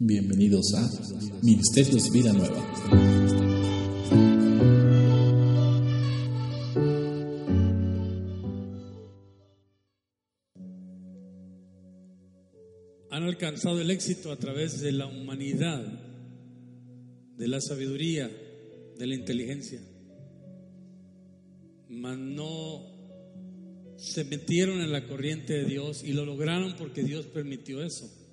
Bienvenidos a Ministerios Vida Nueva. Han alcanzado el éxito a través de la humanidad, de la sabiduría, de la inteligencia. Mas no se metieron en la corriente de Dios y lo lograron porque Dios permitió eso.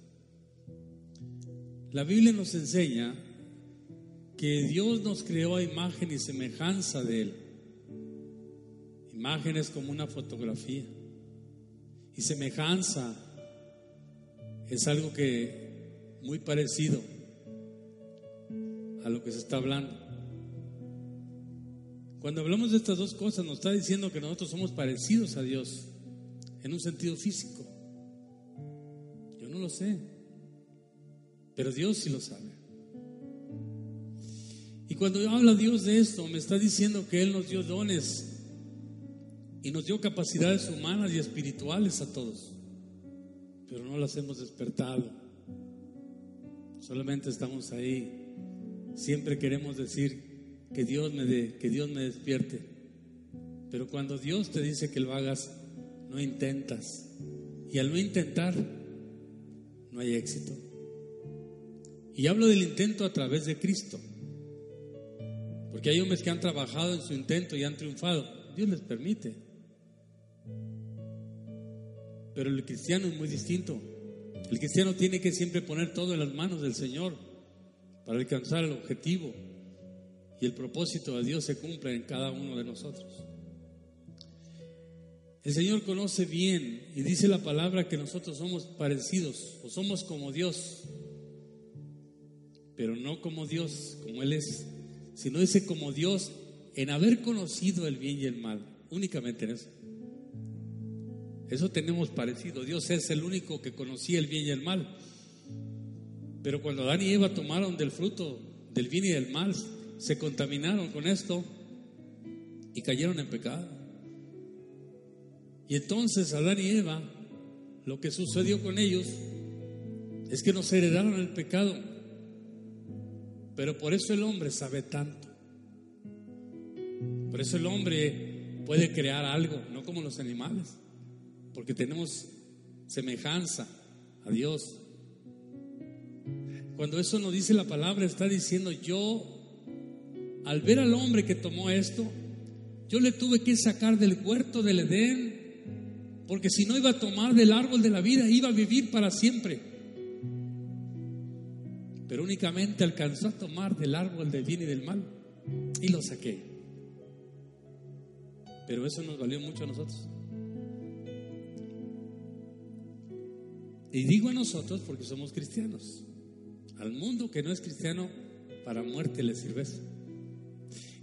La Biblia nos enseña que Dios nos creó a imagen y semejanza de Él. Imagen es como una fotografía. Y semejanza es algo que muy parecido a lo que se está hablando. Cuando hablamos de estas dos cosas nos está diciendo que nosotros somos parecidos a Dios en un sentido físico. Yo no lo sé, pero Dios sí lo sabe. Y cuando habla Dios de esto, me está diciendo que Él nos dio dones y nos dio capacidades humanas y espirituales a todos, pero no las hemos despertado. Solamente estamos ahí. Siempre queremos decir que Dios me dé, que Dios me despierte. Pero cuando Dios te dice que lo hagas, no intentas. Y al no intentar, no hay éxito. Y hablo del intento a través de Cristo. Porque hay hombres que han trabajado en su intento y han triunfado. Dios les permite. Pero el cristiano es muy distinto. El cristiano tiene que siempre poner todo en las manos del Señor para alcanzar el objetivo. Y el propósito de Dios se cumple en cada uno de nosotros. El Señor conoce bien y dice la palabra que nosotros somos parecidos o somos como Dios, pero no como Dios, como Él es, sino dice como Dios en haber conocido el bien y el mal, únicamente en eso. Eso tenemos parecido. Dios es el único que conocía el bien y el mal. Pero cuando Adán y Eva tomaron del fruto del bien y del mal, se contaminaron con esto y cayeron en pecado. Y entonces Adán y Eva, lo que sucedió con ellos es que nos heredaron el pecado. Pero por eso el hombre sabe tanto. Por eso el hombre puede crear algo, no como los animales porque tenemos semejanza a Dios. Cuando eso nos dice la palabra, está diciendo yo, al ver al hombre que tomó esto, yo le tuve que sacar del huerto del Edén, porque si no iba a tomar del árbol de la vida, iba a vivir para siempre. Pero únicamente alcanzó a tomar del árbol del bien y del mal y lo saqué. Pero eso nos valió mucho a nosotros. Y digo a nosotros porque somos cristianos. Al mundo que no es cristiano, para muerte le sirve eso.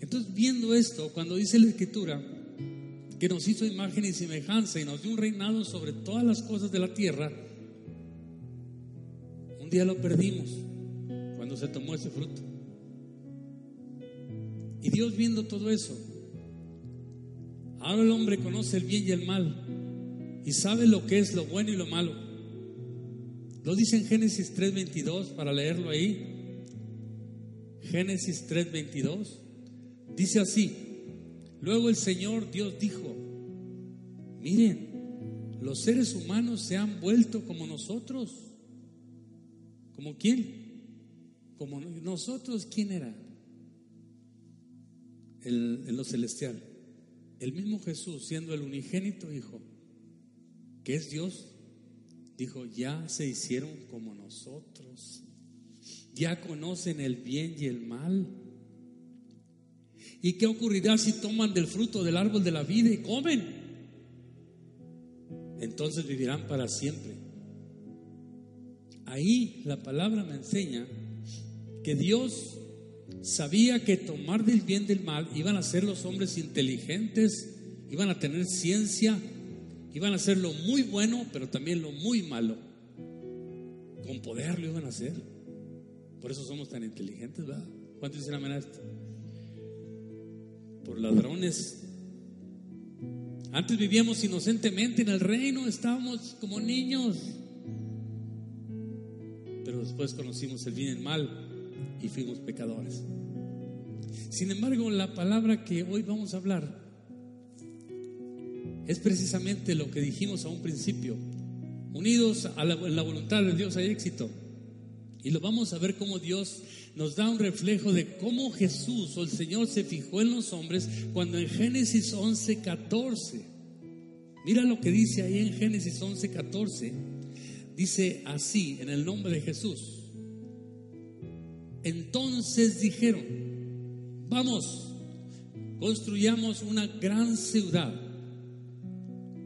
Entonces, viendo esto, cuando dice la Escritura que nos hizo imagen y semejanza y nos dio un reinado sobre todas las cosas de la tierra, un día lo perdimos cuando se tomó ese fruto. Y Dios viendo todo eso, ahora el hombre conoce el bien y el mal y sabe lo que es lo bueno y lo malo. Lo dice en Génesis 3:22 para leerlo ahí. Génesis 3:22 dice así. Luego el Señor Dios dijo, miren, los seres humanos se han vuelto como nosotros. ¿Como quién? Como nosotros, ¿quién era? El, en lo celestial. El mismo Jesús, siendo el unigénito Hijo, que es Dios, dijo, ya se hicieron como nosotros, ya conocen el bien y el mal. ¿Y qué ocurrirá si toman del fruto del árbol de la vida y comen? Entonces vivirán para siempre. Ahí la palabra me enseña que Dios sabía que tomar del bien del mal iban a ser los hombres inteligentes, iban a tener ciencia, Iban a hacer lo muy bueno, pero también lo muy malo. Con poder lo iban a hacer. Por eso somos tan inteligentes, ¿verdad? ¿Cuántos dicen amén a esto? Por ladrones. Antes vivíamos inocentemente en el reino, estábamos como niños. pero después conocimos el bien y el mal y fuimos pecadores. Sin embargo, la palabra que hoy vamos a hablar es precisamente lo que dijimos a un principio. Unidos a la, voluntad de Dios hay éxito. Y lo vamos a ver cómo Dios nos da un reflejo de cómo Jesús o el Señor se fijó en los hombres cuando en Génesis 11, 14, mira lo que dice ahí en Génesis 11, 14, dice así, en el nombre de Jesús. Entonces dijeron, vamos, construyamos una gran ciudad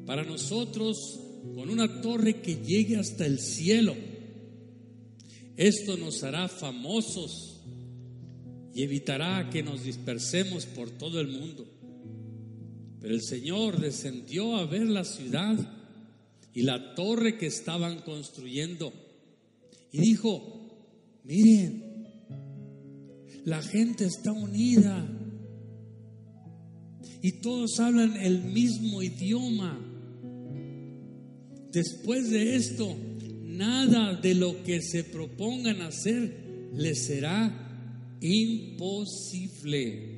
para nosotros con una torre que llegue hasta el cielo esto nos hará famosos y evitará que nos dispersemos por todo el mundo. Pero el Señor descendió a ver la ciudad y la torre que estaban construyendo y dijo, miren, la gente está unida y todos hablan el mismo idioma. Después de esto, nada de lo que se propongan hacer les será imposible.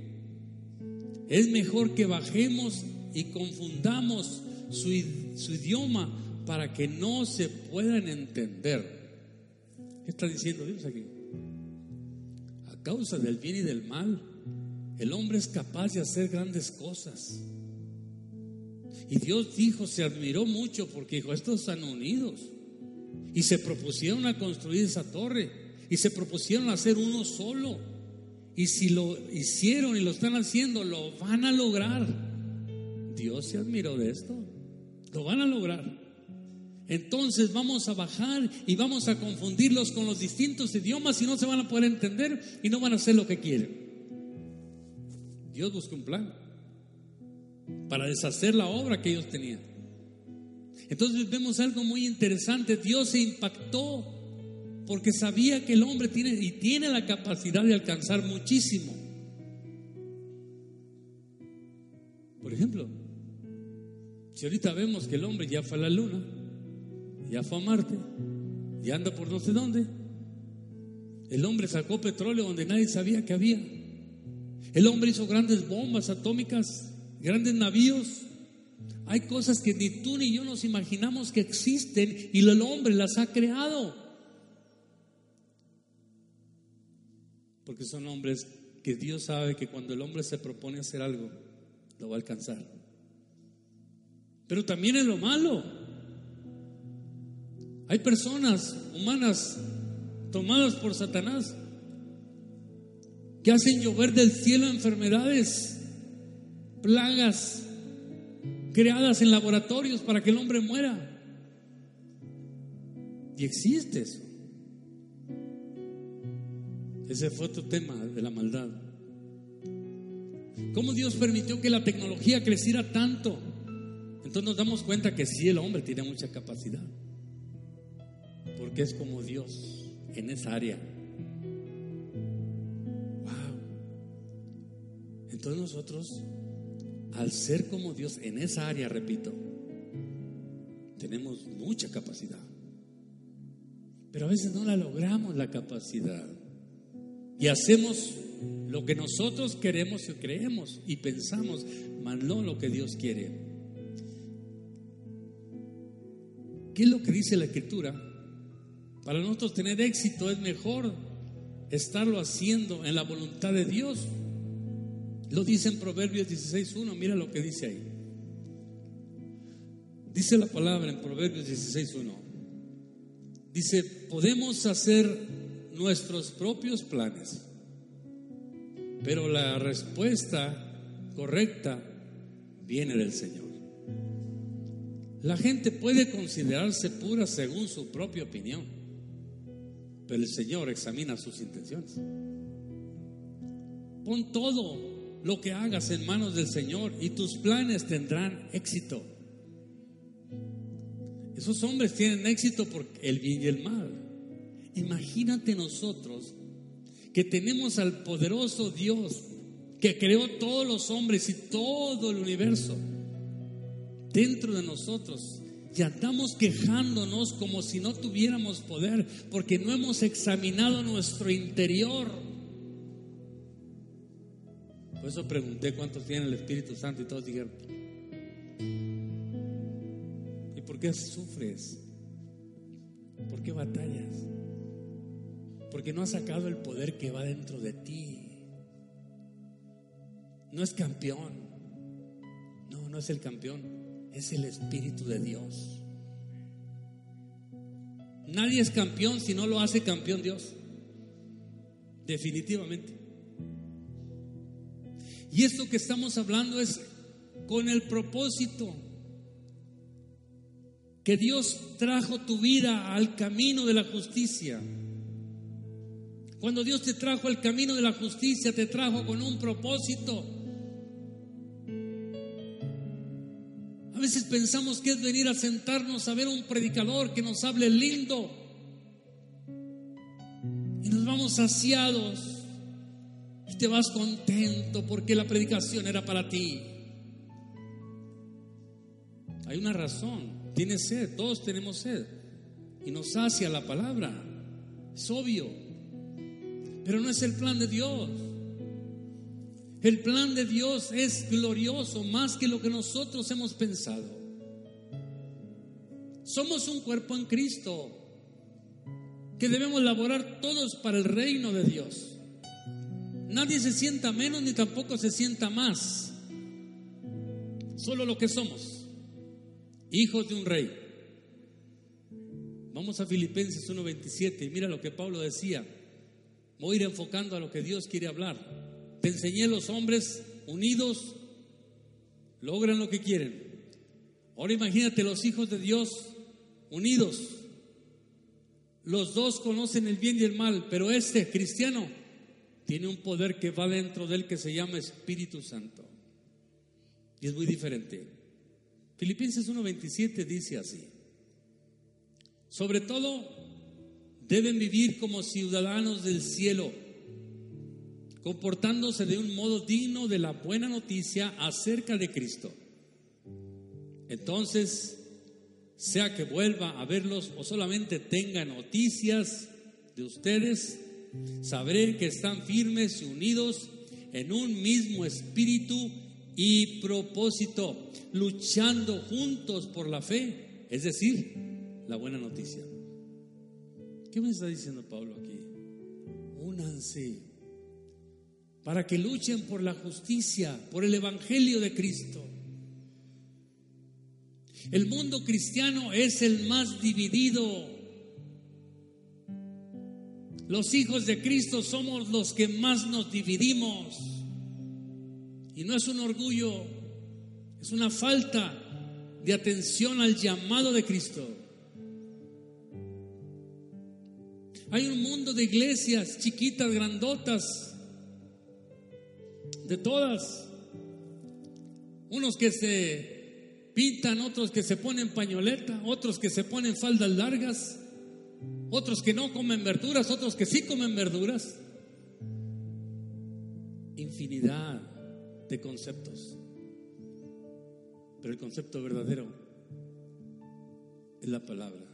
Es mejor que bajemos y confundamos su, idioma para que no se puedan entender. ¿Qué está diciendo Dios aquí? Causa del bien y del mal, el hombre es capaz de hacer grandes cosas. Y Dios dijo, se admiró mucho porque dijo, estos están unidos. Y se propusieron a construir esa torre. Y se propusieron a hacer uno solo. Y si lo hicieron y lo están haciendo, lo van a lograr. Dios se admiró de esto. Lo van a lograr. Entonces vamos a bajar y vamos a confundirlos con los distintos idiomas y no se van a poder entender y no van a hacer lo que quieren. Dios busca un plan para deshacer la obra que ellos tenían. Entonces vemos algo muy interesante. Dios se impactó porque sabía que el hombre tiene y tiene la capacidad de alcanzar muchísimo. Por ejemplo, si ahorita vemos que el hombre ya fue a la luna, ya fue a Marte, ya anda por no sé dónde, el hombre sacó petróleo donde nadie sabía que había. El hombre hizo grandes bombas atómicas, grandes navíos, hay cosas que ni tú ni yo nos imaginamos que existen y el hombre las ha creado. Porque son hombres que Dios sabe que cuando el hombre se propone hacer algo, lo va a alcanzar. Pero también es lo malo. Hay personas humanas tomadas por Satanás que hacen llover del cielo enfermedades, plagas, creadas en laboratorios para que el hombre muera. Y existe eso. Ese fue otro tema de la maldad. ¿Cómo Dios permitió que la tecnología creciera tanto? Entonces nos damos cuenta que sí, el hombre tiene mucha capacidad. Porque es como Dios en esa área. Wow. Entonces nosotros al ser como Dios en esa área, repito, tenemos mucha capacidad. Pero a veces no la logramos la capacidad. Y hacemos lo que nosotros queremos y creemos y pensamos, mas no lo que Dios quiere. ¿Qué es lo que dice la Escritura? Para nosotros tener éxito es mejor estarlo haciendo en la voluntad de Dios lo dice en Proverbios 16.1, mira lo que dice ahí. Dice la palabra en Proverbios 16.1. Dice, podemos hacer nuestros propios planes, pero la respuesta correcta viene del Señor. La gente puede considerarse pura según su propia opinión, pero el Señor examina sus intenciones. Pon todo lo que hagas en manos del Señor y tus planes tendrán éxito. Esos hombres tienen éxito por el bien y el mal. Imagínate nosotros que tenemos al poderoso Dios que creó todos los hombres y todo el universo dentro de nosotros y andamos quejándonos como si no tuviéramos poder, porque no hemos examinado nuestro interior. Por eso pregunté cuántos tienen el Espíritu Santo y todos dijeron, ¿y por qué sufres? ¿Por qué batallas? Porque no has sacado el poder que va dentro de ti. No es campeón. No, no es el campeón es el Espíritu de Dios. Nadie es campeón si no lo hace campeón Dios. Definitivamente. Y esto que estamos hablando es con el propósito que Dios trajo tu vida al camino de la justicia. Cuando Dios te trajo al camino de la justicia, te trajo con un propósito. Veces pensamos que es venir a sentarnos a ver un predicador que nos hable lindo y nos vamos saciados y te vas contento porque la predicación era para ti. Hay una razón, tienes sed, todos tenemos sed y nos sacia la palabra, es obvio, pero no es el plan de Dios. El plan de Dios es glorioso más que lo que nosotros hemos pensado. Somos un cuerpo en Cristo que debemos laborar todos para el reino de Dios. Nadie se sienta menos ni tampoco se sienta más. Solo lo que somos, hijos de un rey. Vamos a Filipenses 1:27 y mira lo que Pablo decía. Voy a ir enfocando a lo que Dios quiere hablar. Te enseñé los hombres unidos logran lo que quieren. Ahora imagínate los hijos de Dios unidos. Los dos conocen el bien y el mal, pero este cristiano tiene un poder que va dentro de él que se llama Espíritu Santo. Y es muy diferente. Filipenses 1:27 dice así. Sobre todo, deben vivir como ciudadanos del cielo comportándose de un modo digno de la buena noticia acerca de Cristo. Entonces, sea que vuelva a verlos o solamente tenga noticias de ustedes, sabré que están firmes y unidos en un mismo espíritu y propósito, luchando juntos por la fe, es decir, la buena noticia. ¿Qué me está diciendo Pablo aquí? Únanse para que luchen por la justicia, por el Evangelio de Cristo. El mundo cristiano es el más dividido. Los hijos de Cristo somos los que más nos dividimos. Y no es un orgullo, es una falta de atención al llamado de Cristo. Hay un mundo de iglesias chiquitas, grandotas, de todas. Unos que se pintan, otros que se ponen pañoleta, otros que se ponen faldas largas, otros que no comen verduras, otros que sí comen verduras. Infinidad de conceptos. Pero el concepto verdadero es la palabra.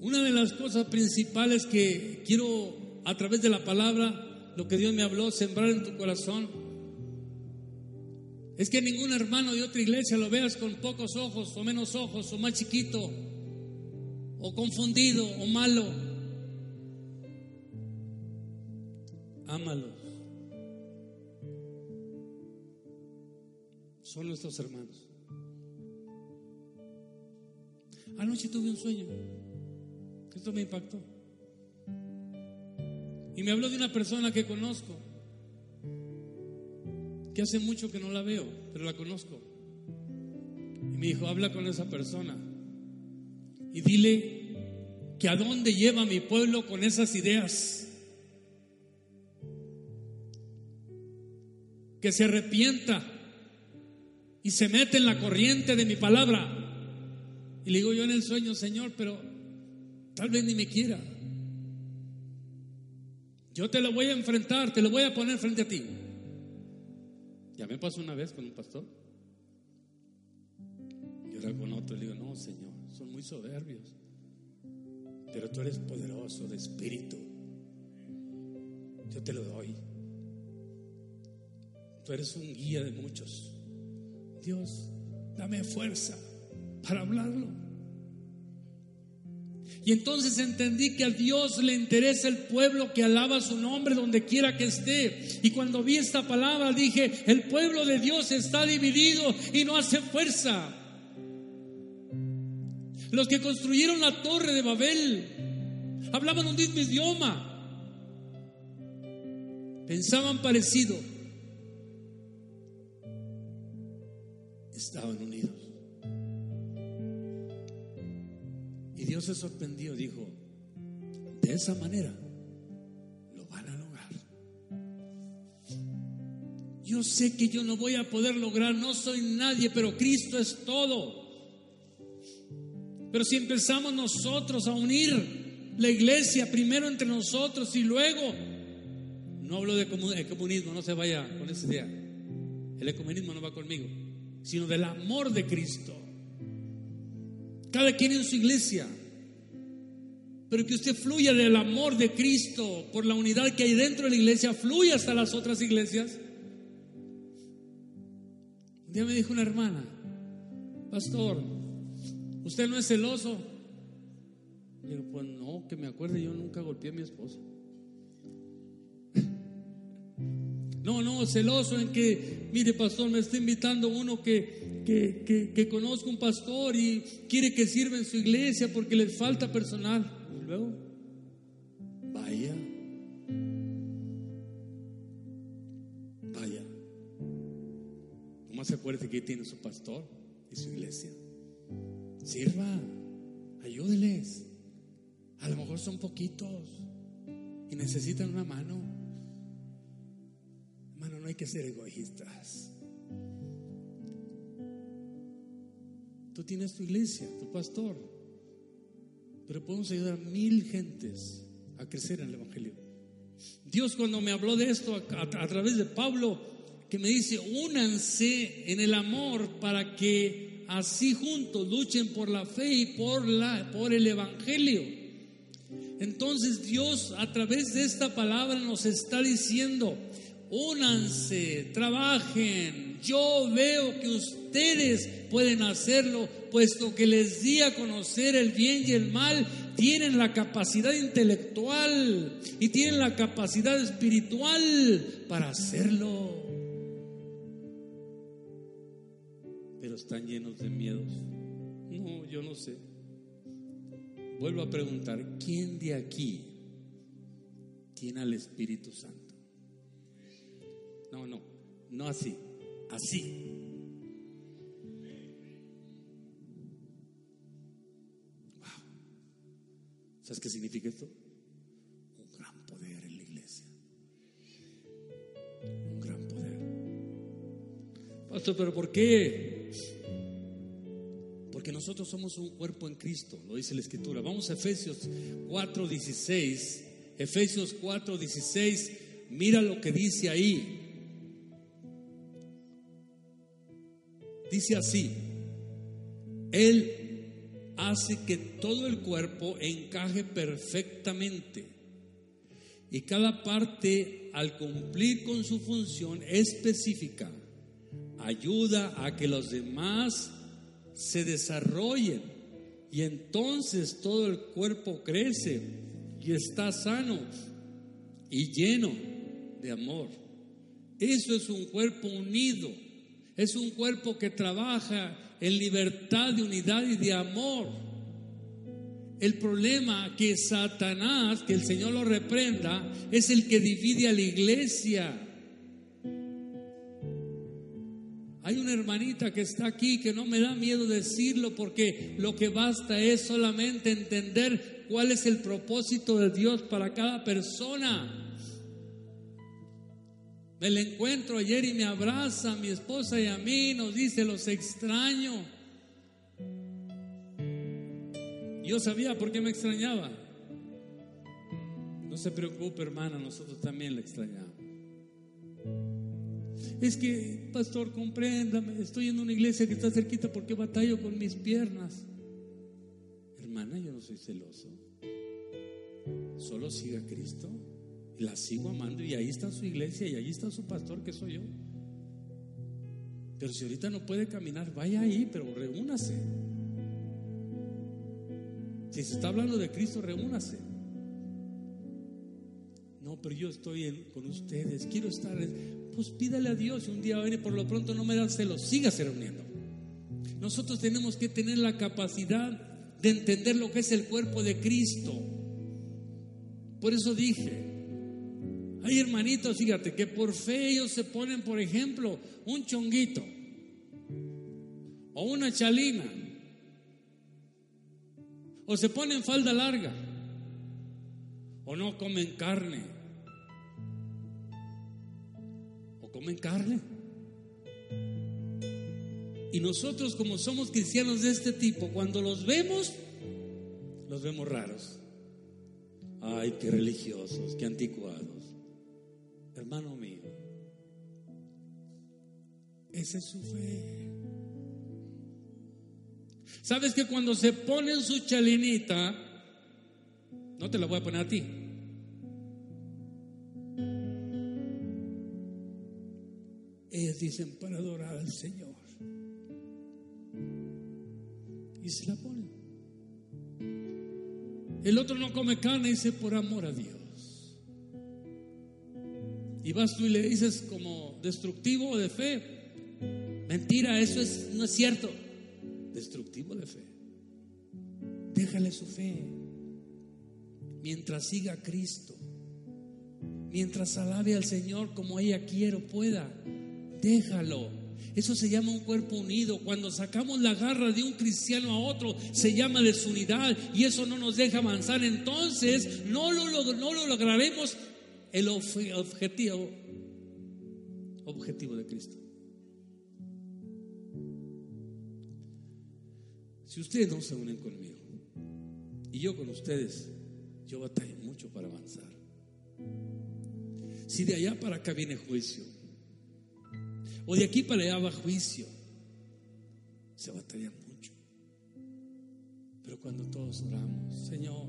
Una de las cosas principales que quiero a través de la palabra lo que Dios me habló, sembrar en tu corazón. Es que ningún hermano de otra iglesia lo veas con pocos ojos o menos ojos o más chiquito o confundido o malo. Ámalos. Son nuestros hermanos. Anoche tuve un sueño. Esto me impactó. Y me habló de una persona que conozco, que hace mucho que no la veo, pero la conozco. Y me dijo, habla con esa persona y dile que a dónde lleva mi pueblo con esas ideas. Que se arrepienta y se mete en la corriente de mi palabra. Y le digo yo en el sueño, Señor, pero tal vez ni me quiera. Yo te lo voy a enfrentar, te lo voy a poner frente a ti. Ya me pasó una vez con un pastor. Yo hablar con otro. Le digo, no, Señor, son muy soberbios. Pero tú eres poderoso de espíritu. Yo te lo doy. Tú eres un guía de muchos. Dios, dame fuerza para hablarlo. Y entonces entendí que a Dios le interesa el pueblo que alaba su nombre donde quiera que esté. Y cuando vi esta palabra dije, el pueblo de Dios está dividido y no hace fuerza. Los que construyeron la torre de Babel hablaban un mismo idioma. Pensaban parecido. Estaban unidos. Dios se sorprendió, dijo, de esa manera lo van a lograr. Yo sé que yo no voy a poder lograr, no soy nadie, pero Cristo es todo. Pero si empezamos nosotros a unir la iglesia primero entre nosotros y luego, no hablo de comunismo, no se vaya con esa idea. El ecumenismo no va conmigo, sino del amor de Cristo. Cada quien en su iglesia. Pero que usted fluya del amor de Cristo por la unidad que hay dentro de la iglesia, fluya hasta las otras iglesias. Un día me dijo una hermana, pastor, ¿Usted no es celoso? Le digo, pues no, que me acuerde, yo nunca golpeé a mi esposa. No, no, celoso en que, mire, pastor, me está invitando uno que, que, que, que conozca un pastor y quiere que sirva en su iglesia porque le falta personal. Luego, vaya, vaya. ¿Cómo se acuerde que tiene su pastor y su iglesia? Sirva, ayúdeles. A lo mejor son poquitos y necesitan una mano. Hermano, no hay que ser egoístas. Tú tienes tu iglesia, tu pastor, pero podemos ayudar a mil gentes a crecer en el Evangelio. Dios cuando me habló de esto a, través de Pablo, que me dice, únanse en el amor para que así juntos luchen por la fe y por, la, por el Evangelio. Entonces Dios a través de esta palabra nos está diciendo, únanse, trabajen. Yo veo que ustedes pueden hacerlo, puesto que les di a conocer el bien y el mal, tienen la capacidad intelectual y tienen la capacidad espiritual para hacerlo. están llenos de miedos. No, yo no sé. Vuelvo a preguntar, ¿quién de aquí tiene al Espíritu Santo? No, no, no así, así. ¿Sabes qué significa esto? Un gran poder en la iglesia. Un gran poder. Pastor, pero ¿por qué? Porque nosotros somos un cuerpo en Cristo, lo dice la Escritura. Vamos a Efesios 4:16. Efesios 4:16, mira lo que dice ahí. Dice así, Él hace que todo el cuerpo encaje perfectamente. Y cada parte al cumplir con su función específica ayuda a que los demás se desarrollen. Y entonces todo el cuerpo crece y está sano y lleno de amor. Eso es un cuerpo unido, es un cuerpo que trabaja en libertad de unidad y de amor. El problema que Satanás, que el Señor lo reprenda, es el que divide a la iglesia. Hay una hermanita que está aquí que no me da miedo decirlo porque lo que basta es solamente entender cuál es el propósito de Dios para cada persona. Me la encuentro ayer y me abraza a mi esposa y a mí, nos dice los extraño. Yo sabía por qué me extrañaba. No se preocupe, hermana, nosotros también la extrañamos. Es que, pastor, compréndame, estoy en una iglesia que está cerquita porque batallo con mis piernas. Hermana, yo no soy celoso. Solo siga a Cristo. La sigo amando y ahí está su iglesia y ahí está su pastor que soy yo. Pero si ahorita no puede caminar, vaya ahí, pero reúnase. Si se está hablando de Cristo, reúnase. No, pero yo estoy con ustedes, quiero estar. Pues pídale a Dios un día viene, por lo pronto no me dan celos, sígase reuniendo. Nosotros tenemos que tener la capacidad de entender lo que es el cuerpo de Cristo. Por eso dije, hay hermanitos, fíjate, que por fe ellos se ponen, por ejemplo, un chonguito o una chalina o se ponen falda larga, o no comen carne, o comen carne. Y nosotros como somos cristianos de este tipo, cuando los vemos, los vemos raros. Ay, qué religiosos, qué anticuados. Hermano mío, esa es su fe. ¿Sabes que cuando se ponen su chalinita, no te la voy a poner a ti? Ellas dicen para adorar al Señor. Y se la ponen. El otro no come carne dice por amor a Dios. Y vas tú y le dices como destructivo de fe. Mentira, eso es, no es cierto destructivo de fe. Déjale su fe. Mientras siga Cristo. Mientras alabe al Señor como ella quiere o pueda. Déjalo. Eso se llama un cuerpo unido. Cuando sacamos la garra de un cristiano a otro, se llama desunidad y eso no nos deja avanzar. Entonces, no lo, no lo lograremos el objetivo, objetivo de Cristo. Si ustedes no se unen conmigo y yo con ustedes, yo batallo mucho para avanzar. Si de allá para acá viene juicio, o de aquí para allá va juicio, se batalla mucho. Pero cuando todos oramos, Señor,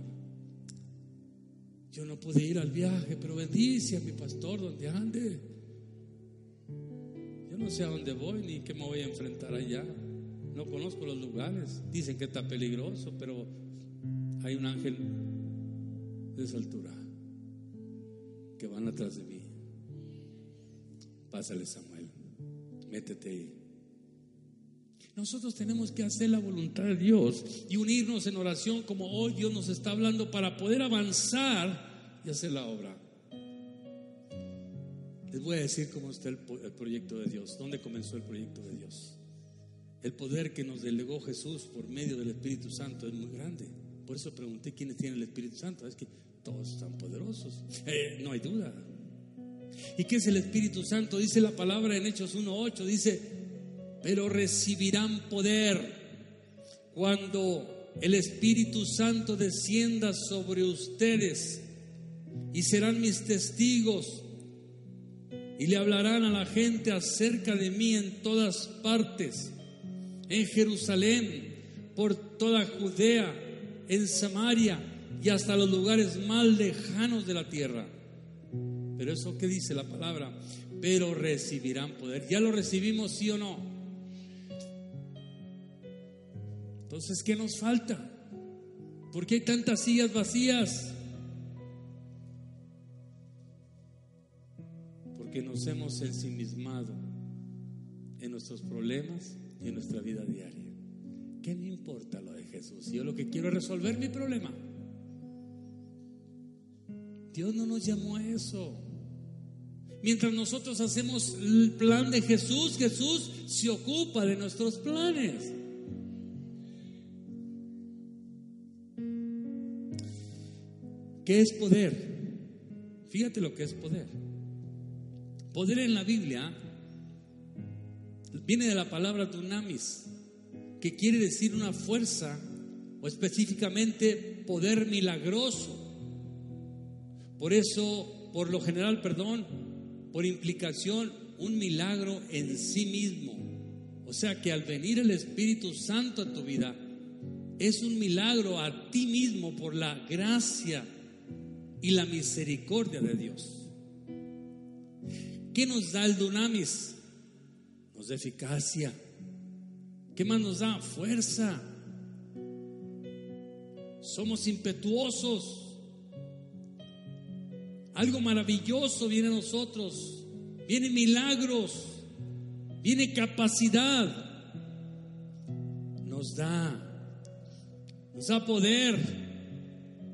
yo no pude ir al viaje, pero bendice a mi pastor donde ande. Yo no sé a dónde voy ni qué me voy a enfrentar allá. No conozco los lugares. Dicen que está peligroso, pero hay un ángel de esa altura que van atrás de mí. Pásale, Samuel. Métete ahí. Nosotros tenemos que hacer la voluntad de Dios y unirnos en oración como hoy Dios nos está hablando para poder avanzar y hacer la obra. Les voy a decir cómo está el, proyecto de Dios, dónde comenzó el proyecto de Dios. El poder que nos delegó Jesús por medio del Espíritu Santo es muy grande. Por eso pregunté quiénes tienen el Espíritu Santo. Es que todos están poderosos. Eh, no hay duda. ¿Y qué es el Espíritu Santo? Dice la palabra en Hechos 1.8. Dice, pero recibirán poder cuando el Espíritu Santo descienda sobre ustedes y serán mis testigos y le hablarán a la gente acerca de mí en todas partes en Jerusalén, por toda Judea, en Samaria y hasta los lugares más lejanos de la tierra. Pero eso que dice la palabra, pero recibirán poder. ¿Ya lo recibimos, sí o no? Entonces, ¿qué nos falta? ¿Por qué hay tantas sillas vacías? Porque nos hemos ensimismado en nuestros problemas, en nuestra vida diaria. ¿Qué me importa lo de Jesús? Yo lo que quiero es resolver mi problema. Dios no nos llamó a eso. Mientras nosotros hacemos el plan de Jesús, Jesús se ocupa de nuestros planes. ¿Qué es poder? Fíjate lo que es poder. Poder en la Biblia viene de la palabra dunamis, que quiere decir una fuerza o específicamente poder milagroso. Por eso, por lo general, perdón, por implicación, un milagro en sí mismo. O sea que al venir el Espíritu Santo a tu vida, es un milagro a ti mismo por la gracia y la misericordia de Dios. ¿Qué nos da el dunamis? Nos da eficacia. ¿Qué más nos da? Fuerza. Somos impetuosos. Algo maravilloso viene a nosotros. Vienen milagros. Viene capacidad. Nos da. Nos da poder.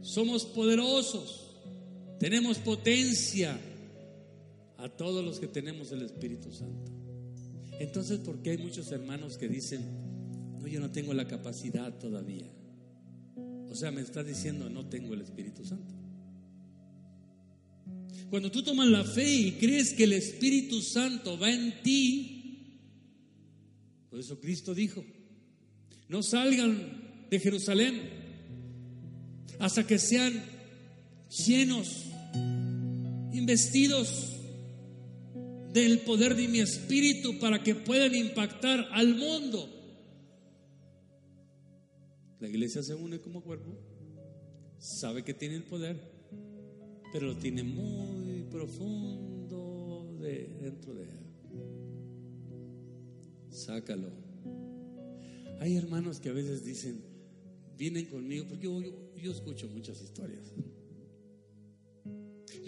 Somos poderosos. Tenemos potencia a todos los que tenemos el Espíritu Santo. Entonces, ¿por qué hay muchos hermanos que dicen, no, yo no tengo la capacidad todavía? O sea, me está diciendo, no tengo el Espíritu Santo. Cuando tú tomas la fe y crees que el Espíritu Santo va en ti, por eso Cristo dijo, no salgan de Jerusalén hasta que sean llenos, investidos del poder de mi espíritu para que puedan impactar al mundo. La iglesia se une como cuerpo, sabe que tiene el poder, pero lo tiene muy profundo de, dentro de él. Sácalo. Hay hermanos que a veces dicen, vienen conmigo, porque yo, yo escucho muchas historias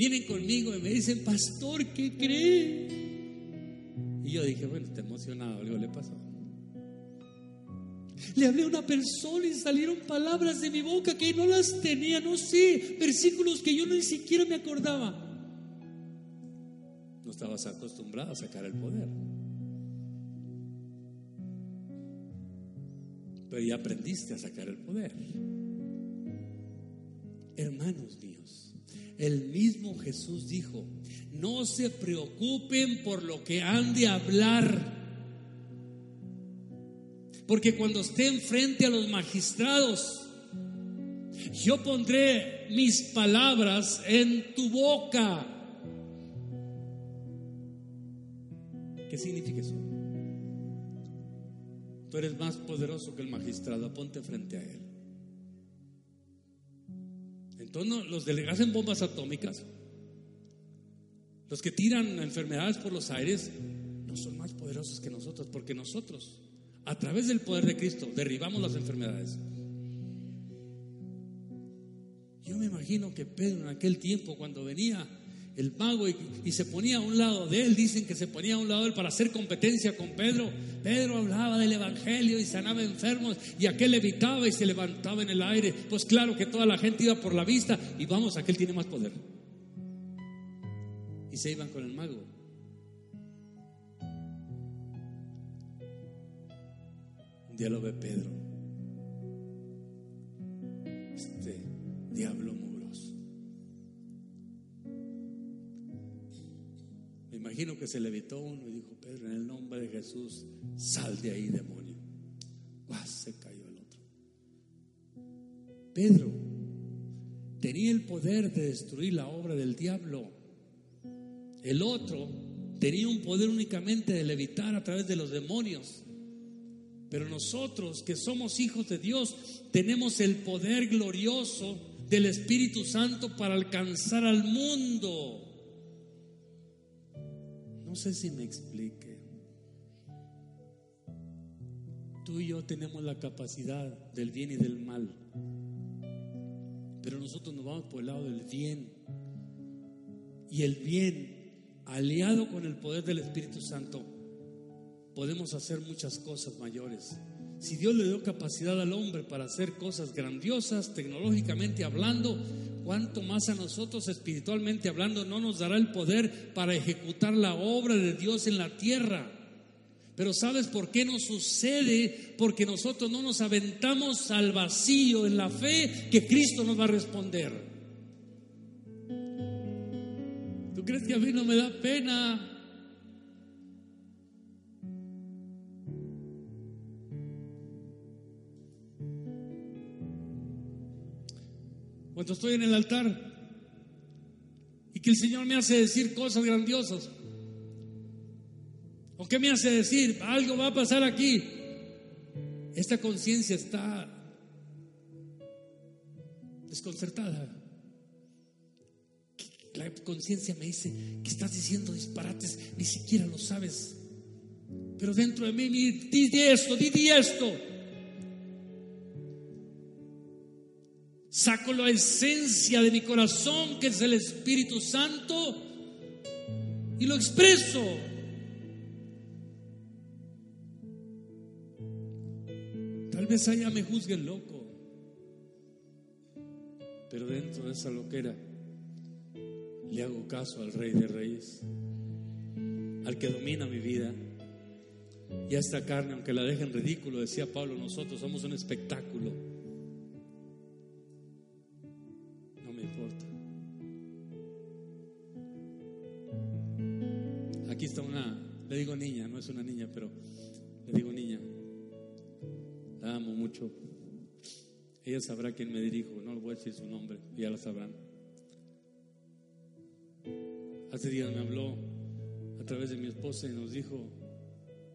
vienen conmigo y me dicen, pastor, ¿qué cree? Y yo dije, bueno, está emocionado, algo le pasó. Le hablé a una persona y salieron palabras de mi boca que no las tenía, no sé, versículos que yo ni siquiera me acordaba. No estabas acostumbrado a sacar el poder. Pero ya aprendiste a sacar el poder. Hermanos míos, el mismo Jesús dijo, no se preocupen por lo que han de hablar. Porque cuando estén frente a los magistrados, yo pondré mis palabras en tu boca. ¿Qué significa eso? Tú eres más poderoso que el magistrado, ponte frente a él. Entonces los delegados en bombas atómicas, los que tiran enfermedades por los aires, no son más poderosos que nosotros, porque nosotros, a través del poder de Cristo, derribamos las enfermedades. Yo me imagino que Pedro en aquel tiempo, cuando venía el mago y, se ponía a un lado de él, dicen que se ponía a un lado de él para hacer competencia con Pedro. Pedro hablaba del Evangelio y sanaba enfermos y aquel levitaba y se levantaba en el aire. Pues claro que toda la gente iba por la vista y vamos, aquel tiene más poder. Y se iban con el mago. Un día lo ve Pedro. Este diablo imagino que se levitó uno y dijo, Pedro, en el nombre de Jesús, sal de ahí, demonio. Se cayó el otro. Pedro tenía el poder de destruir la obra del diablo. El otro tenía un poder únicamente de levitar a través de los demonios. Pero nosotros que somos hijos de Dios tenemos el poder glorioso del Espíritu Santo para alcanzar al mundo. No sé si me explique. Tú y yo tenemos la capacidad del bien y del mal. Pero nosotros nos vamos por el lado del bien. Y el bien, aliado con el poder del Espíritu Santo, podemos hacer muchas cosas mayores. Si Dios le dio capacidad al hombre para hacer cosas grandiosas, tecnológicamente hablando, cuánto más a nosotros espiritualmente hablando no nos dará el poder para ejecutar la obra de Dios en la tierra. Pero ¿sabes por qué no sucede? Porque nosotros no nos aventamos al vacío en la fe que Cristo nos va a responder. ¿Tú crees que a mí no me da pena cuando estoy en el altar y que el Señor me hace decir cosas grandiosas. ¿O qué me hace decir? Algo va a pasar aquí. Esta conciencia está desconcertada. La conciencia me dice que estás diciendo disparates, ni siquiera lo sabes. Pero dentro de mí, di esto, di esto. Saco la esencia de mi corazón, que es el Espíritu Santo, y lo expreso. Tal vez allá me juzguen loco, pero dentro de esa loquera le hago caso al Rey de Reyes, al que domina mi vida. Y a esta carne, aunque la dejen ridículo, decía Pablo, nosotros somos un espectáculo. Le digo niña, no es una niña, pero le digo niña. La amo mucho. Ella sabrá quién me dirijo, no le voy a decir su nombre, ya la sabrán. Hace días me habló a través de mi esposa y nos dijo,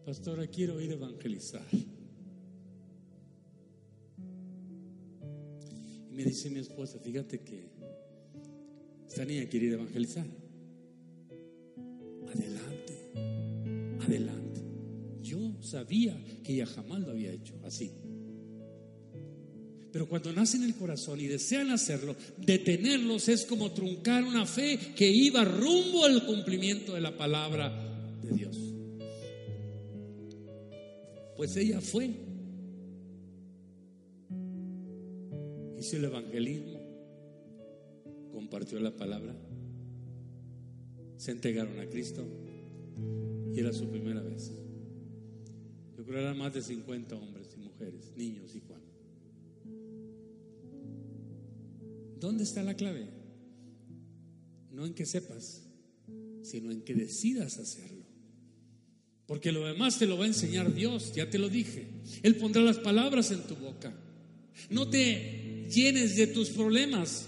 pastora, quiero ir a evangelizar. Y me dice mi esposa, fíjate que esta niña quiere ir a evangelizar. Adelante, adelante. Yo sabía que ella jamás lo había hecho así. Pero cuando nace en el corazón y desean hacerlo, detenerlos es como truncar una fe que iba rumbo al cumplimiento de la palabra de Dios. Pues ella fue. Hizo el evangelismo, compartió la palabra, se entregaron a Cristo y era su primera vez. Yo creo que eran más de 50 hombres y mujeres, niños y cuantos. ¿Dónde está la clave? No en que sepas, sino en que decidas hacerlo. Porque lo demás te lo va a enseñar Dios, ya te lo dije. Él pondrá las palabras en tu boca. No te llenes de tus problemas,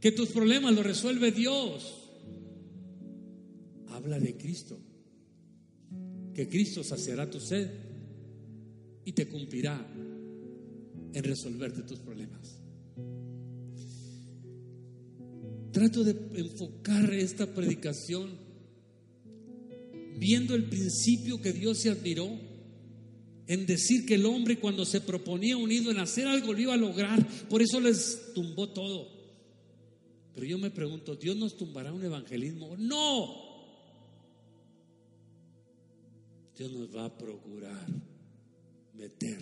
que tus problemas los resuelve Dios. Habla de Cristo, que Cristo saciará tu sed y te cumplirá en resolverte tus problemas. Trato de enfocar esta predicación viendo el principio que Dios se admiró en decir que el hombre cuando se proponía unido en hacer algo lo iba a lograr, por eso les tumbó todo. Pero yo me pregunto, ¿Dios nos tumbará un evangelismo? No. Dios nos va a procurar meter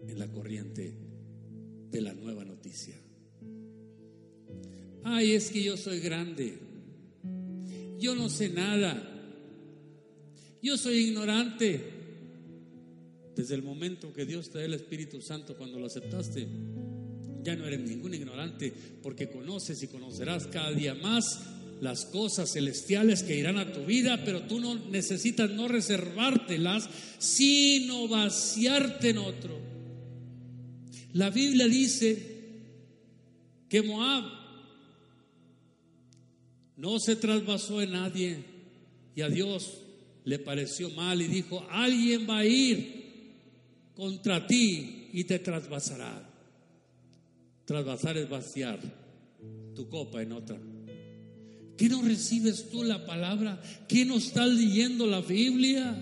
en la corriente de la nueva noticia. Ay, es que yo soy grande. Yo no sé nada. Yo soy ignorante. Desde el momento que Dios te da el Espíritu Santo cuando lo aceptaste, ya no eres ningún ignorante porque conoces y conocerás cada día más las cosas celestiales que irán a tu vida, pero tú no necesitas no reservártelas, sino vaciarte en otro. La Biblia dice que Moab no se trasvasó en nadie y a Dios le pareció mal y dijo, alguien va a ir contra ti y te trasvasará. Trasvasar es vaciar tu copa en otra. ¿Qué no recibes tú la palabra? ¿Qué no estás leyendo la Biblia?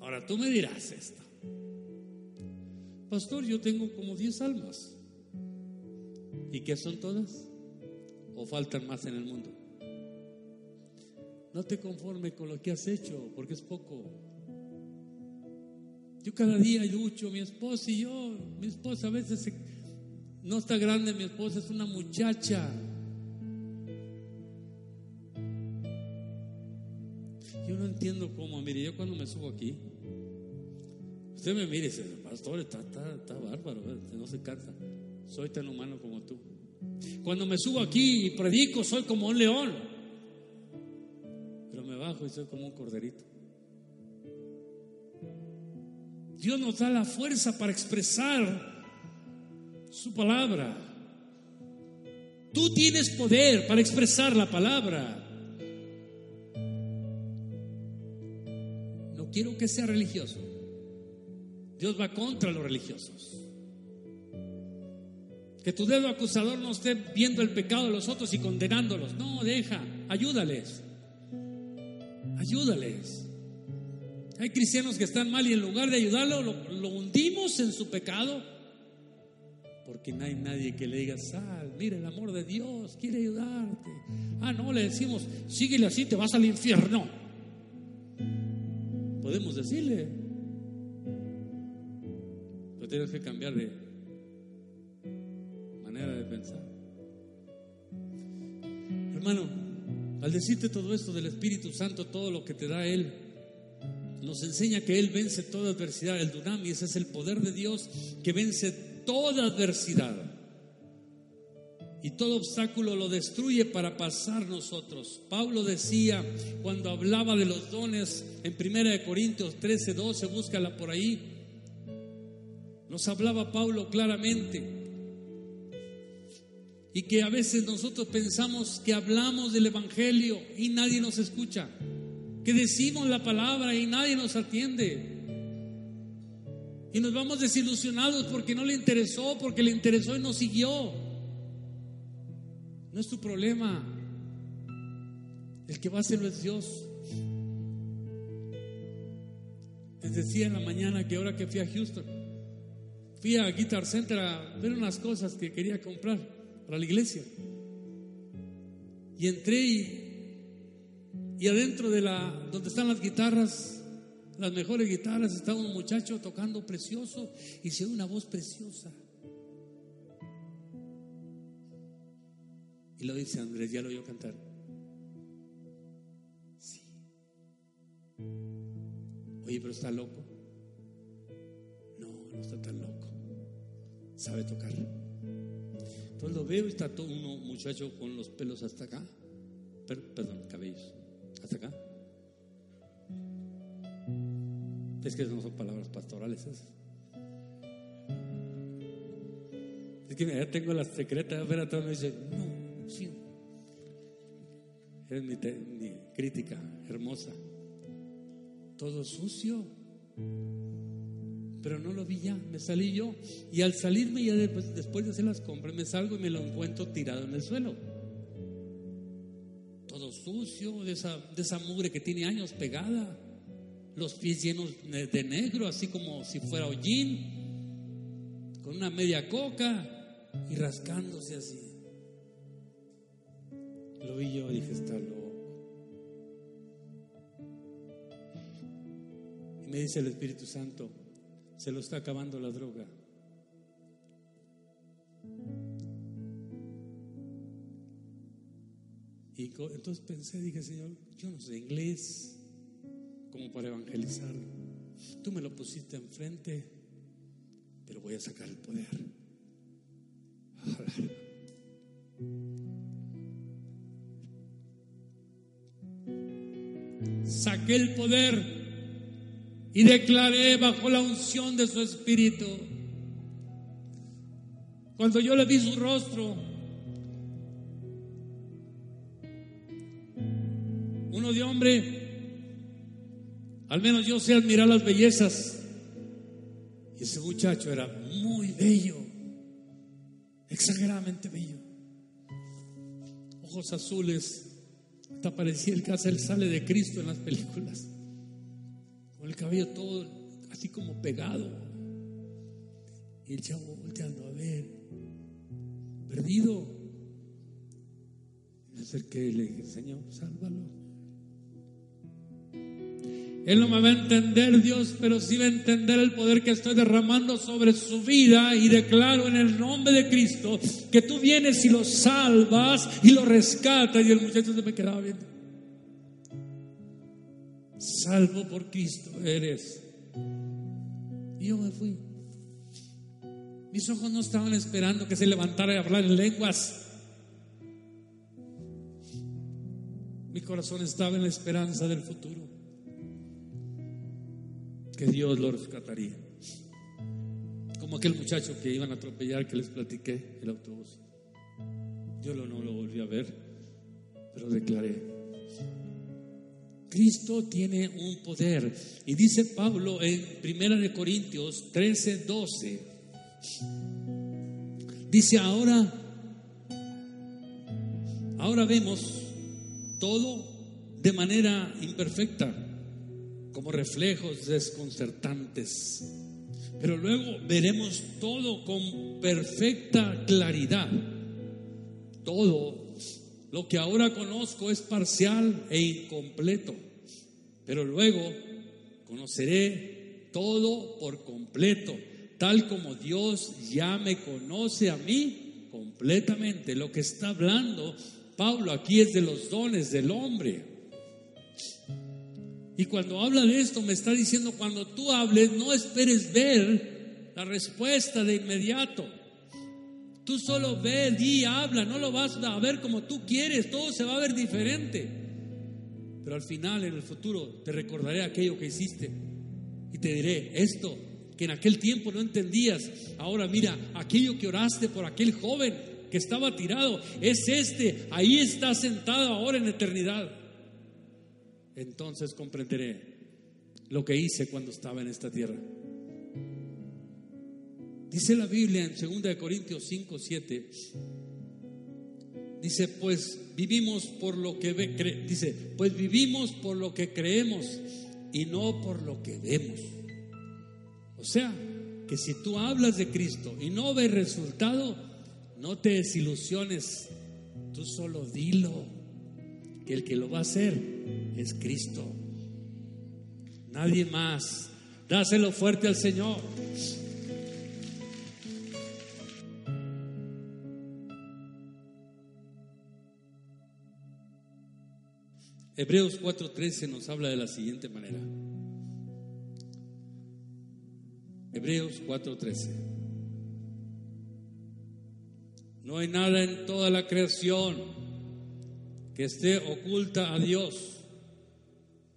Ahora tú me dirás esto. Pastor, yo tengo como 10 almas. ¿Y qué son todas? o faltan más en el mundo. No te conformes con lo que has hecho, porque es poco. Yo cada día lucho, mi esposa y yo, mi esposa a veces no está grande, mi esposa es una muchacha. Yo no entiendo cómo, mire, yo cuando me subo aquí, usted me mire y dice, pastor, está, está bárbaro, no se cansa. Soy tan humano como tú. Cuando me subo aquí y predico, soy como un león. Pero me bajo y soy como un corderito. Dios nos da la fuerza para expresar su palabra. Tú tienes poder para expresar la palabra. Quiero que sea religioso. Dios va contra los religiosos. Que tu dedo acusador no esté viendo el pecado de los otros y condenándolos. No, deja, ayúdales. Ayúdales. Hay cristianos que están mal y en lugar de ayudarlo, lo, hundimos en su pecado. Porque no hay nadie que le diga, sal, mira el amor de Dios, quiere ayudarte. Ah, no, le decimos, síguele así, te vas al infierno. Podemos decirle. Pero tienes que cambiar de manera de pensar. Hermano, al decirte todo esto del Espíritu Santo, todo lo que te da Él, nos enseña que Él vence toda adversidad. El dunamis es el poder de Dios que vence toda adversidad. Y todo obstáculo lo destruye para pasar nosotros. Pablo decía cuando hablaba de los dones en 1 Corintios 13, 12, búscala por ahí. Nos hablaba Pablo claramente. Y que a veces nosotros pensamos que hablamos del Evangelio y nadie nos escucha que decimos la palabra y nadie nos atiende. Y nos vamos desilusionados porque no le interesó, porque le interesó y no siguió. No es tu problema. El que va a hacerlo es Dios. Les decía en la mañana que ahora que fui a Houston, fui a Guitar Center a ver unas cosas que quería comprar para la iglesia. Y entré y y adentro de la, donde están las guitarras, las mejores guitarras, está un muchacho tocando precioso y se una voz preciosa. Y lo dice Andrés, ya lo oyó cantar. Sí. Oye, pero está loco. No, no está tan loco. Sabe tocar. Entonces lo veo y está todo un muchacho con los pelos hasta acá. perdón, cabellos hasta acá. Es que no son palabras pastorales esas. Es que ya tengo la secreta, ver a todos me dice, no, sí. Es mi, mi crítica hermosa. Todo sucio. Pero no lo vi ya, me salí yo. Y al salirme ya después, después de hacer las compras, me salgo y me lo encuentro tirado en el suelo sucio, de esa, de esa mugre que tiene años pegada, los pies llenos de negro, así como si fuera hollín, con una media coca y rascándose así. Lo vi yo, dije, está loco. Y me dice el Espíritu Santo, se lo está acabando la droga. Y entonces pensé, dije, Señor, yo no sé inglés como para evangelizar. Tú me lo pusiste enfrente, pero voy a sacar el poder. Saqué el poder y declaré bajo la unción de su espíritu. Cuando yo le vi su rostro, uno de hombre, al menos yo sé admirar las bellezas. Y ese muchacho era muy bello, exageradamente bello. Ojos azules, hasta parecía el hace el sale de Cristo en las películas. Con el cabello todo así como pegado. Y el chavo volteando a ver, perdido. Me acerqué y le dije, Señor, sálvalo. Él no me va a entender Dios, pero sí va a entender el poder que estoy derramando sobre su vida y declaro en el nombre de Cristo que tú vienes y lo salvas y lo rescatas y el muchacho se me quedaba viendo. Salvo por Cristo eres. Y yo me fui. Mis ojos no estaban esperando que se levantara y hablar en lenguas. Mi corazón estaba en la esperanza del futuro que Dios lo rescataría. Como aquel muchacho que iban a atropellar que les platiqué el autobús. Yo no lo volví a ver, pero declaré, Cristo tiene un poder. Y dice Pablo en 1 de Corintios 13, 12. Dice ahora, ahora vemos todo de manera imperfecta, como reflejos desconcertantes. Pero luego veremos todo con perfecta claridad. Todo lo que ahora conozco es parcial e incompleto, pero luego conoceré todo por completo, tal como Dios ya me conoce a mí completamente. Lo que está hablando Pablo aquí es de los dones del hombre. Y cuando habla de esto me está diciendo, cuando tú hables, no esperes ver la respuesta de inmediato. Tú solo ve, di, habla, no lo vas a ver como tú quieres, todo se va a ver diferente. Pero al final, en el futuro, te recordaré aquello que hiciste y te diré esto que en aquel tiempo no entendías. Ahora mira, aquello que oraste por aquel joven que estaba tirado, es este, ahí está sentado ahora en eternidad. Entonces comprenderé lo que hice cuando estaba en esta tierra. Dice la Biblia en 2 Corintios 5, 7. Dice, pues vivimos por lo que ve, dice, pues vivimos por lo que creemos y no por lo que vemos. O sea, que si tú hablas de Cristo y no ves resultado, no te desilusiones, tú solo dilo, que el que lo va a hacer es Cristo. Nadie más. Dáselo fuerte al Señor. Hebreos 4:13 nos habla de la siguiente manera. Hebreos 4:13. No hay nada en toda la creación esté oculta a Dios.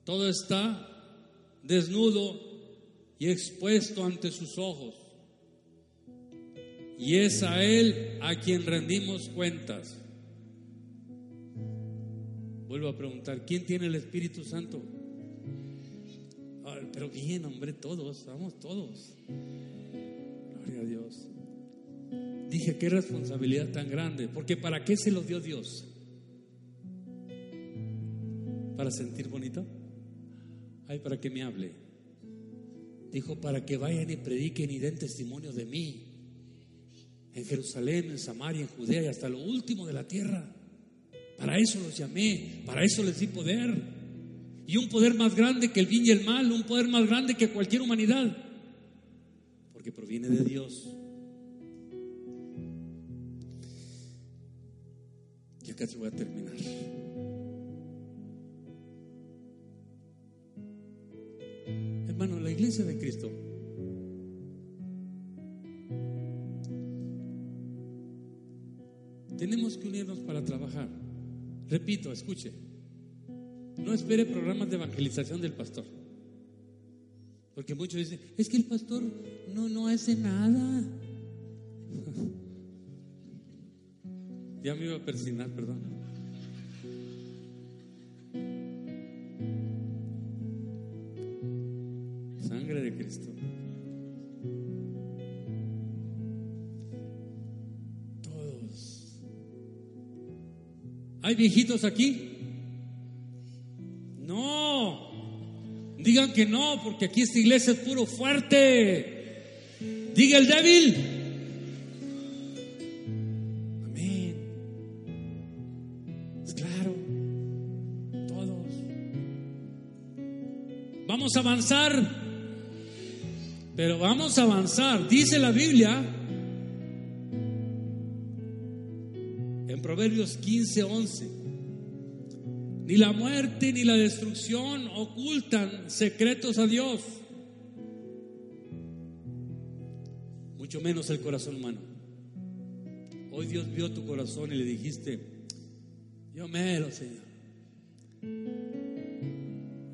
Todo está desnudo y expuesto ante sus ojos. Y es a Él a quien rendimos cuentas. Vuelvo a preguntar, ¿quién tiene el Espíritu Santo? pero bien, hombre, todos, vamos todos. Gloria a Dios. Dije, qué responsabilidad tan grande, porque ¿para qué se lo dio Dios? ¿Para sentir bonito? Ay, para que me hable. Dijo, para que vayan y prediquen y den testimonio de mí. En Jerusalén, en Samaria, en Judea y hasta lo último de la tierra. Para eso los llamé, para eso les di poder. Y un poder más grande que el bien y el mal, un poder más grande que cualquier humanidad. Porque proviene de Dios. Y acá se voy a terminar. Iglesia de Cristo tenemos que unirnos para trabajar. Repito, escuche. No espere programas de evangelización del pastor. Porque muchos dicen, es que el pastor no, no hace nada. ya me iba a persinar, perdón. Cristo. ¿Hay viejitos aquí? No. Digan que no, porque aquí esta iglesia es puro fuerte. Diga el débil. Amén. Es claro. Todos. Vamos a avanzar. Pero vamos a avanzar. Dice la Biblia Proverbios 15, 11. Ni la muerte ni la destrucción ocultan secretos a Dios, mucho menos el corazón humano. Hoy Dios vio tu corazón y le dijiste, yo lo Señor.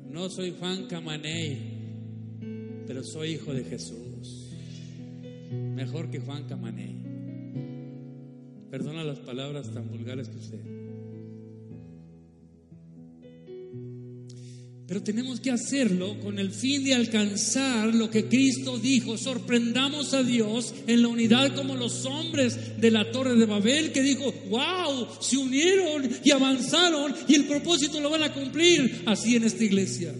No soy Juan Camaney, pero soy hijo de Jesús. Mejor que Juan Camaney. Perdona las palabras tan vulgares que usé. Pero tenemos que hacerlo con el fin de alcanzar lo que Cristo dijo. Sorprendamos a Dios en la unidad como los hombres de la torre de Babel que dijo, wow, se unieron y avanzaron y el propósito lo van a cumplir así en esta iglesia.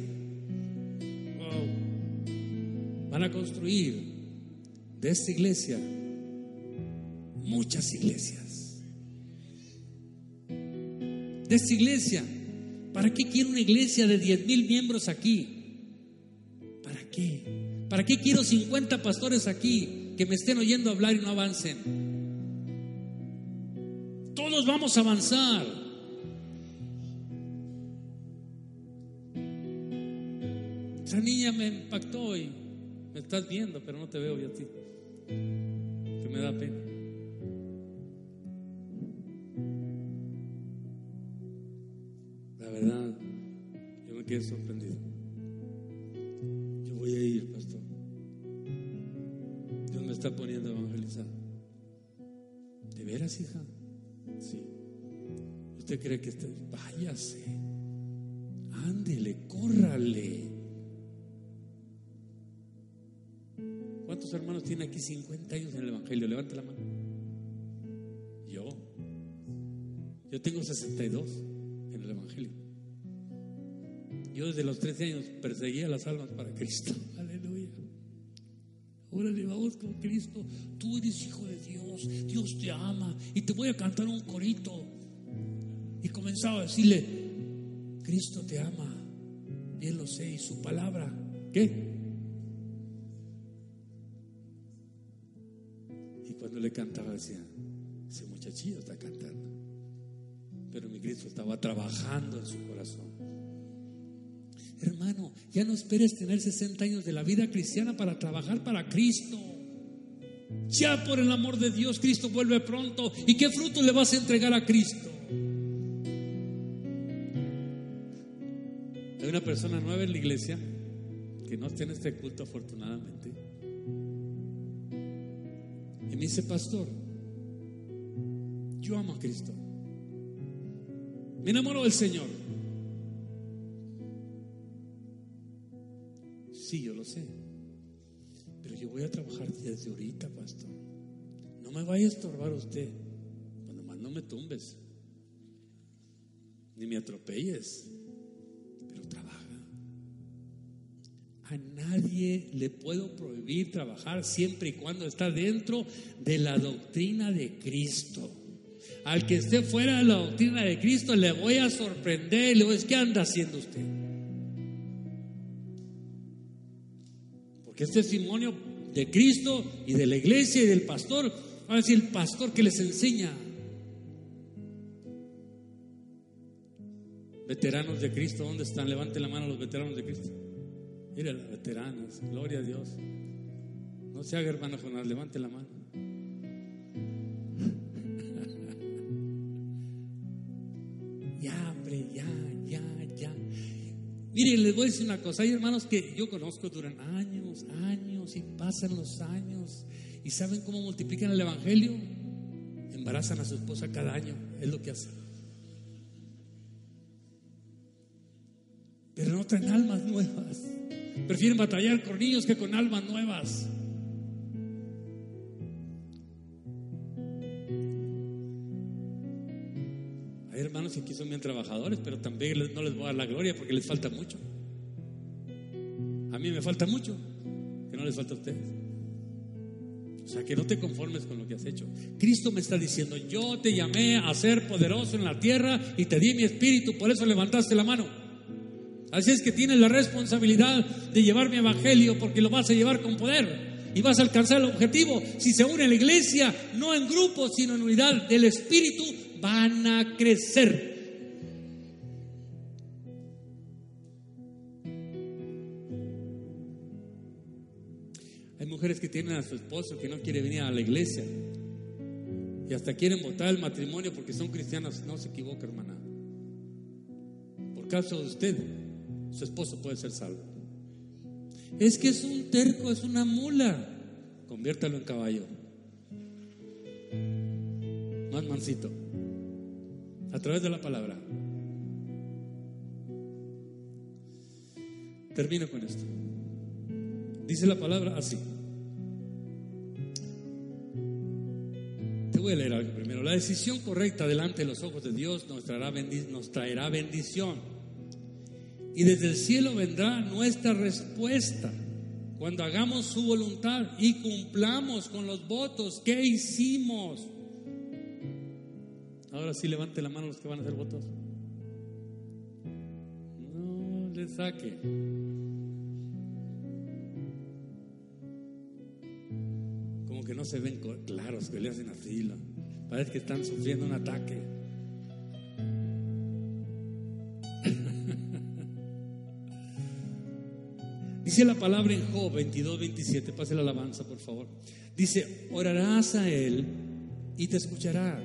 A construir de esta iglesia muchas iglesias. De esta iglesia ¿Para qué quiero una iglesia de 10 mil miembros aquí? ¿Para qué? ¿Para qué quiero 50 pastores aquí que me estén oyendo hablar y no avancen? Todos vamos a avanzar. Esa niña me impactó y me estás viendo, pero no te veo yo a ti. Que me da pena. quedé sorprendido. Yo voy a ir, pastor. Dios me está poniendo a evangelizar. ¿De veras, hija? Sí. ¿Usted cree que está? Váyase. Ándele, córrale. ¿Cuántos hermanos tiene aquí 50 años en el Evangelio? Levante la mano. Yo. Yo tengo 62 en el Evangelio. Yo desde los 13 años perseguía las almas para Cristo. Aleluya. Órale, vamos con Cristo. Tú eres hijo de Dios. Dios te ama. Y te voy a cantar un corito. Y comenzaba a decirle, Cristo te ama. Bien lo sé. Y su palabra, ¿qué? Le cantaba decía, ese muchachito está cantando. Pero mi Cristo estaba trabajando en su corazón. Hermano, ya no esperes tener 60 años de la vida cristiana para trabajar para Cristo. Ya por el amor de Dios, Cristo vuelve pronto. ¿Y qué fruto le vas a entregar a Cristo? Hay una persona nueva en la iglesia que no tiene este culto afortunadamente. Me dice, pastor, yo amo a Cristo. Me enamoro del Señor. Sí, yo lo sé. Pero yo voy a trabajar desde ahorita, pastor. No me vaya a estorbar usted. Cuando más no me tumbes. Ni me atropelles. A nadie le puedo prohibir trabajar siempre y cuando está dentro de la doctrina de Cristo. Al que esté fuera de la doctrina de Cristo le voy a sorprender. Le voy a decir, ¿qué anda haciendo usted? es testimonio de Cristo y de la iglesia y del pastor. Va a decir el pastor que les enseña. Veteranos de Cristo, ¿dónde están? Levanten la mano los veteranos de Cristo. Mira las veteranas, gloria a Dios. No se haga hermano Jonás, levante la mano. ya, hombre, ya, ya, ya. Miren, les voy a decir una cosa. Hay hermanos que yo conozco duran años, años y pasan los años. ¿Y saben cómo multiplican el Evangelio? Embarazan a su esposa cada año. Es lo que hacen. Pero no traen almas nuevas. Prefieren batallar con niños que con almas nuevas. hermanos que aquí son bien trabajadores, pero también no les voy a dar la gloria porque les falta mucho. A mí me falta mucho, que no les falta a ustedes. O sea, que no te conformes con lo que has hecho. Cristo me está diciendo, yo te llamé a ser poderoso en la tierra y te di mi espíritu, por eso levantaste la mano. Así es que tienes la responsabilidad de llevar mi evangelio porque lo vas a llevar con poder y vas a alcanzar el objetivo. Si se une la iglesia, no en grupos, sino en unidad del espíritu, van a crecer. Hay mujeres que tienen a su esposo que no quiere venir a la iglesia y hasta quieren votar el matrimonio porque son cristianas. No se equivoca, hermana. Por caso de usted, su esposo puede ser salvo. Es que es un terco, es una mula. Conviértalo en caballo. Más mansito a través de la palabra. Termino con esto. Dice la palabra así. Te voy a leer algo primero. La decisión correcta delante de los ojos de Dios nos traerá, nos traerá bendición. Y desde el cielo vendrá nuestra respuesta cuando hagamos su voluntad y cumplamos con los votos que hicimos. Ahora sí levante la mano los que van a hacer votos. No le saque. Como que no se ven claros que le hacen así. Parece que están sufriendo un ataque. La palabra en Job 22, 27, pase la alabanza por favor. Dice, orarás a Él y te escuchará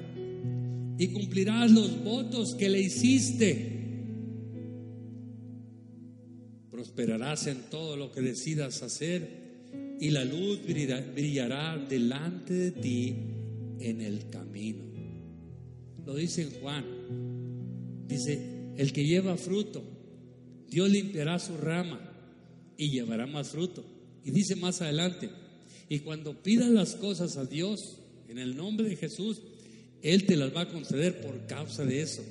y cumplirás los votos que le hiciste. Prosperarás en todo lo que decidas hacer y la luz brillará delante de ti en el camino. Lo dice en Juan. Dice, el que lleva fruto, Dios limpiará su rama y llevará más fruto. Y dice más adelante, y cuando pidas las cosas a Dios en el nombre de Jesús, él te las va a conceder por causa de eso.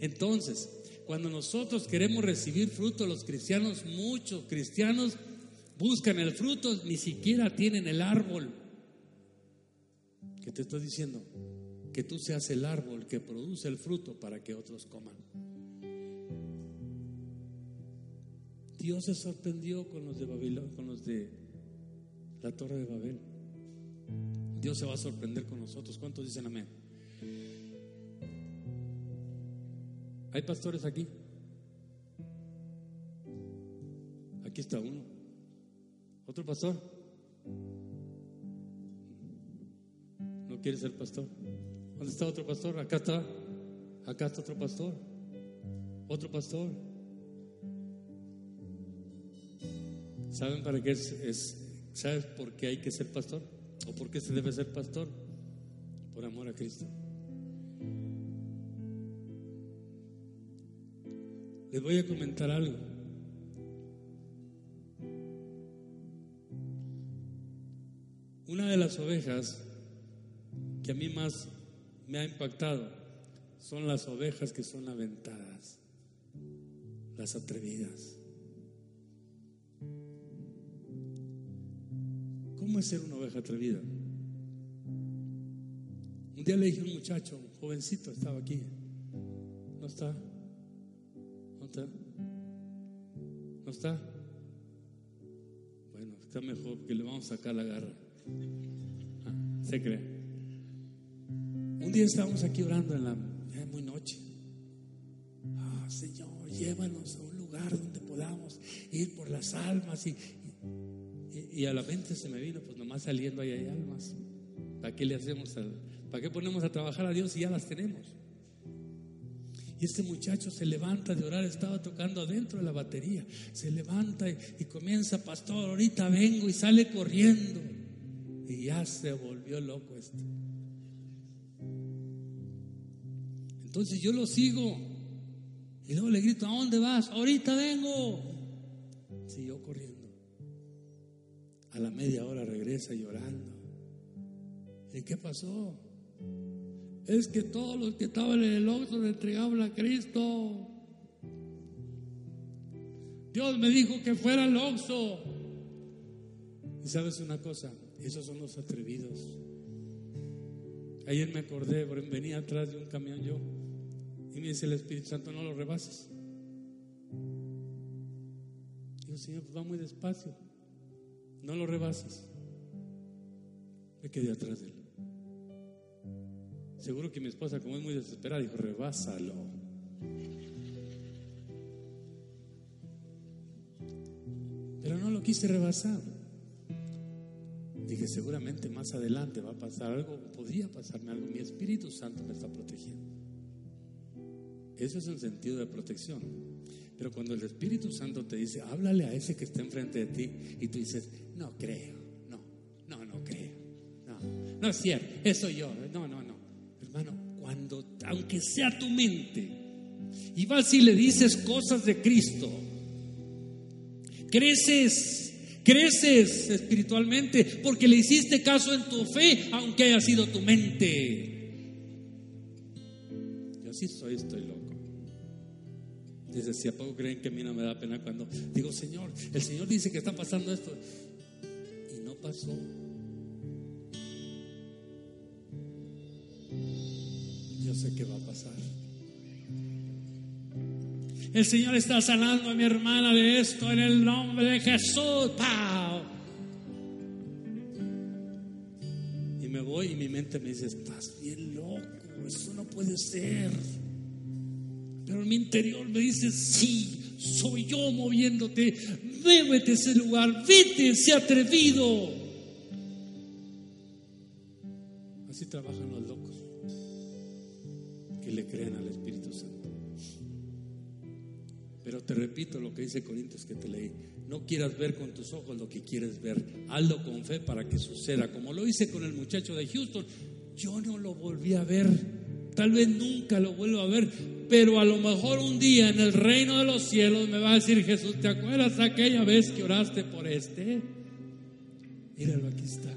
Entonces, cuando nosotros queremos recibir fruto, los cristianos, muchos cristianos buscan el fruto, ni siquiera tienen el árbol. ¿Qué te estoy diciendo? Que tú seas el árbol que produce el fruto para que otros coman. Dios se sorprendió con los de Babilonia, con los de la Torre de Babel. Dios se va a sorprender con nosotros. ¿Cuántos dicen amén? ¿Hay pastores aquí? Aquí está uno. ¿Otro pastor? ¿No quiere ser pastor? ¿Dónde está otro pastor? Acá está. Acá está otro pastor. Otro pastor. ¿Saben para qué es, es ¿Sabes por qué hay que ser pastor? ¿O por qué se debe ser pastor? Por amor a Cristo. Les voy a comentar algo. Una de las ovejas que a mí más me ha impactado son las ovejas que son aventadas, las atrevidas. ¿Cómo es ser una oveja atrevida? Un día le dije a un muchacho, un jovencito, estaba aquí. ¿No está? ¿No está? ¿No está? Bueno, está mejor porque le vamos a sacar la garra. Ah, se cree. Un día estábamos aquí orando en la muy noche. Ah, Señor, llévanos a un lugar donde podamos ir por las almas y, y a la mente se me vino, pues nomás saliendo ahí hay almas. ¿Para qué le hacemos? ¿Para qué ponemos a trabajar a Dios si ya las tenemos? Y este muchacho se levanta de orar, estaba tocando adentro de la batería. Se levanta y, comienza, pastor, ahorita vengo y sale corriendo. Y ya se volvió loco este. Entonces yo lo sigo. Y luego le grito, ¿a dónde vas? Ahorita vengo. Siguió corriendo. A la media hora regresa llorando. ¿Y qué pasó? Es que todos los que estaban en el oxo le entregaban a Cristo. Dios me dijo que fuera al oxo. Y sabes una cosa, esos son los atrevidos. Ayer me acordé, venía atrás de un camión yo. Y me dice el Espíritu Santo, no lo rebases. Digo, Señor, pues va muy despacio. No lo rebases. Me quedé atrás de él. Seguro que mi esposa, como es muy desesperada, dijo, rebásalo. Pero no lo quise rebasar. Dije, seguramente más adelante va a pasar algo, podría pasarme algo. Mi Espíritu Santo me está protegiendo. Eso es un sentido de protección. Pero cuando el Espíritu Santo te dice, háblale a ese que está enfrente de ti, y tú dices, no creo, no, no, no creo, no, no es cierto, eso yo, no, no, no. Hermano, cuando, aunque sea tu mente, y vas y le dices cosas de Cristo, Creces, creces espiritualmente porque le hiciste caso en tu fe, aunque haya sido tu mente. Yo así soy, estoy loco. Dice, si a poco creen que a mí no me da pena cuando digo, Señor, el Señor dice que está pasando esto. Y no pasó. Yo sé que va a pasar. El Señor está sanando a mi hermana de esto en el nombre de Jesús. ¡Pau! Y me voy y mi mente me dice, estás bien loco, eso no puede ser. Pero en mi interior me dice, sí, soy yo moviéndote, muévete a ese lugar, vete, ese atrevido. Así trabajan los locos que le creen al Espíritu Santo. Pero te repito lo que dice Corintios que te leí. No quieras ver con tus ojos lo que quieres ver. Hazlo con fe para que suceda. Como lo hice con el muchacho de Houston. Yo no lo volví a ver. Tal vez nunca lo vuelvo a ver. Pero a lo mejor un día en el reino de los cielos me va a decir Jesús, ¿te acuerdas aquella vez que oraste por este? Míralo, aquí está.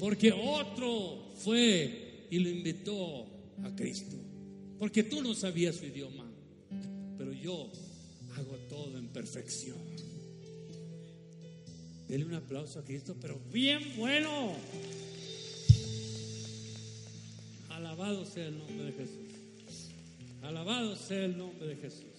Porque otro fue y lo invitó a Cristo. Porque tú no sabías su idioma. Pero yo hago todo en perfección. Dele un aplauso a Cristo, pero bien bueno. Alabado sea el nombre de Jesús. Alabado sea el nombre de Jesús.